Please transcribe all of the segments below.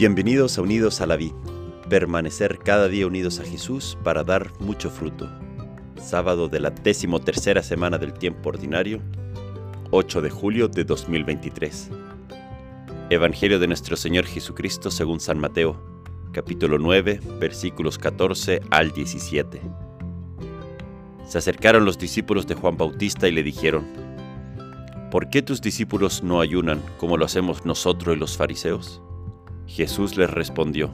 Bienvenidos a Unidos a la Vida. Permanecer cada día unidos a Jesús para dar mucho fruto. Sábado de la tercera semana del tiempo ordinario, 8 de julio de 2023. Evangelio de nuestro Señor Jesucristo según San Mateo, capítulo 9, versículos 14 al 17. Se acercaron los discípulos de Juan Bautista y le dijeron, ¿Por qué tus discípulos no ayunan como lo hacemos nosotros y los fariseos? Jesús les respondió,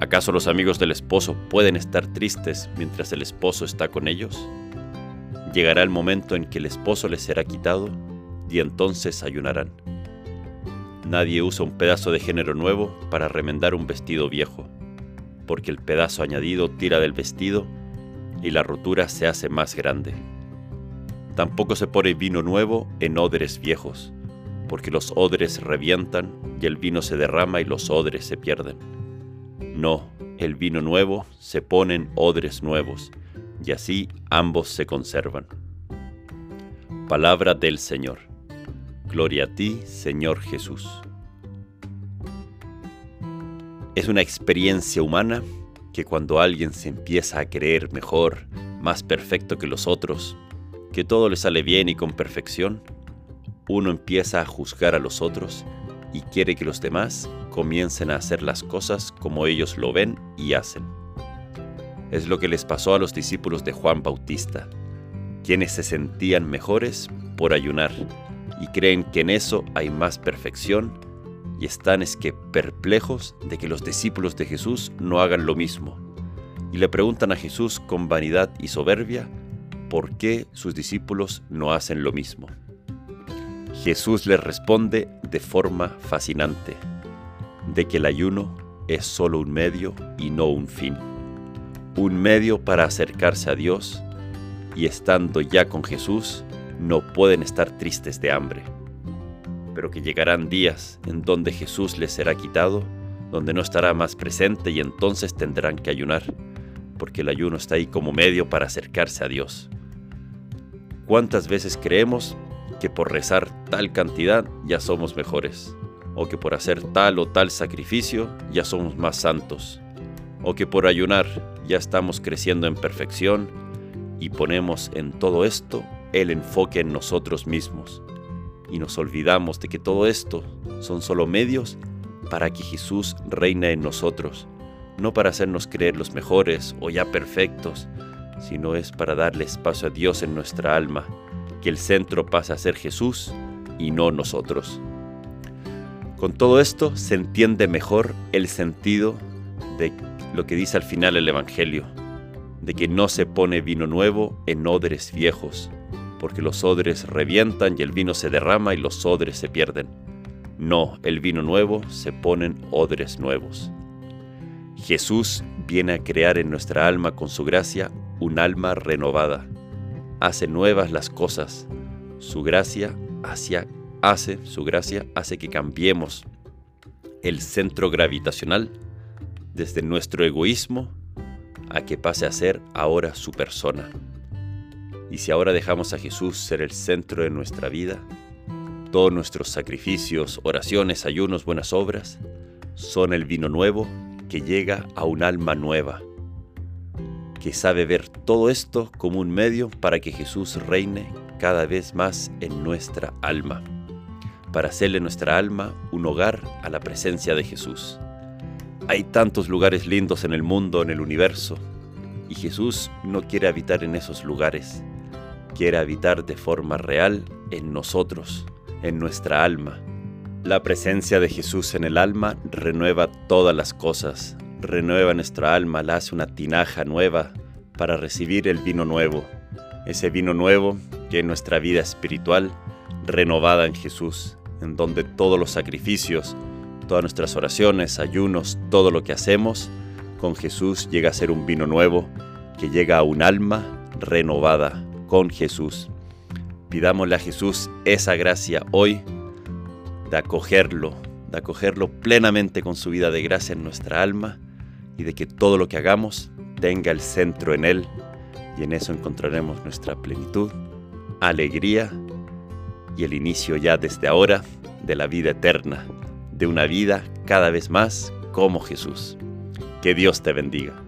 ¿acaso los amigos del esposo pueden estar tristes mientras el esposo está con ellos? Llegará el momento en que el esposo les será quitado y entonces ayunarán. Nadie usa un pedazo de género nuevo para remendar un vestido viejo, porque el pedazo añadido tira del vestido y la rotura se hace más grande. Tampoco se pone vino nuevo en odres viejos, porque los odres revientan y el vino se derrama y los odres se pierden. No, el vino nuevo se pone en odres nuevos, y así ambos se conservan. Palabra del Señor. Gloria a ti, Señor Jesús. Es una experiencia humana que cuando alguien se empieza a creer mejor, más perfecto que los otros, que todo le sale bien y con perfección, uno empieza a juzgar a los otros y quiere que los demás comiencen a hacer las cosas como ellos lo ven y hacen. Es lo que les pasó a los discípulos de Juan Bautista, quienes se sentían mejores por ayunar y creen que en eso hay más perfección y están es que perplejos de que los discípulos de Jesús no hagan lo mismo y le preguntan a Jesús con vanidad y soberbia por qué sus discípulos no hacen lo mismo. Jesús les responde de forma fascinante, de que el ayuno es solo un medio y no un fin. Un medio para acercarse a Dios y estando ya con Jesús no pueden estar tristes de hambre. Pero que llegarán días en donde Jesús les será quitado, donde no estará más presente y entonces tendrán que ayunar, porque el ayuno está ahí como medio para acercarse a Dios. ¿Cuántas veces creemos que por rezar tal cantidad ya somos mejores, o que por hacer tal o tal sacrificio ya somos más santos, o que por ayunar ya estamos creciendo en perfección y ponemos en todo esto el enfoque en nosotros mismos. Y nos olvidamos de que todo esto son solo medios para que Jesús reine en nosotros, no para hacernos creer los mejores o ya perfectos, sino es para darle espacio a Dios en nuestra alma que el centro pasa a ser Jesús y no nosotros. Con todo esto se entiende mejor el sentido de lo que dice al final el Evangelio, de que no se pone vino nuevo en odres viejos, porque los odres revientan y el vino se derrama y los odres se pierden. No, el vino nuevo se pone en odres nuevos. Jesús viene a crear en nuestra alma con su gracia un alma renovada, hace nuevas las cosas. Su gracia hacia, hace, su gracia hace que cambiemos el centro gravitacional desde nuestro egoísmo a que pase a ser ahora su persona. Y si ahora dejamos a Jesús ser el centro de nuestra vida, todos nuestros sacrificios, oraciones, ayunos, buenas obras, son el vino nuevo que llega a un alma nueva que sabe ver todo esto como un medio para que Jesús reine cada vez más en nuestra alma, para hacerle nuestra alma un hogar a la presencia de Jesús. Hay tantos lugares lindos en el mundo, en el universo, y Jesús no quiere habitar en esos lugares, quiere habitar de forma real en nosotros, en nuestra alma. La presencia de Jesús en el alma renueva todas las cosas, renueva nuestra alma, la hace una tinaja nueva para recibir el vino nuevo, ese vino nuevo que es nuestra vida espiritual renovada en Jesús, en donde todos los sacrificios, todas nuestras oraciones, ayunos, todo lo que hacemos con Jesús llega a ser un vino nuevo que llega a un alma renovada con Jesús. Pidámosle a Jesús esa gracia hoy de acogerlo, de acogerlo plenamente con su vida de gracia en nuestra alma y de que todo lo que hagamos tenga el centro en Él y en eso encontraremos nuestra plenitud, alegría y el inicio ya desde ahora de la vida eterna, de una vida cada vez más como Jesús. Que Dios te bendiga.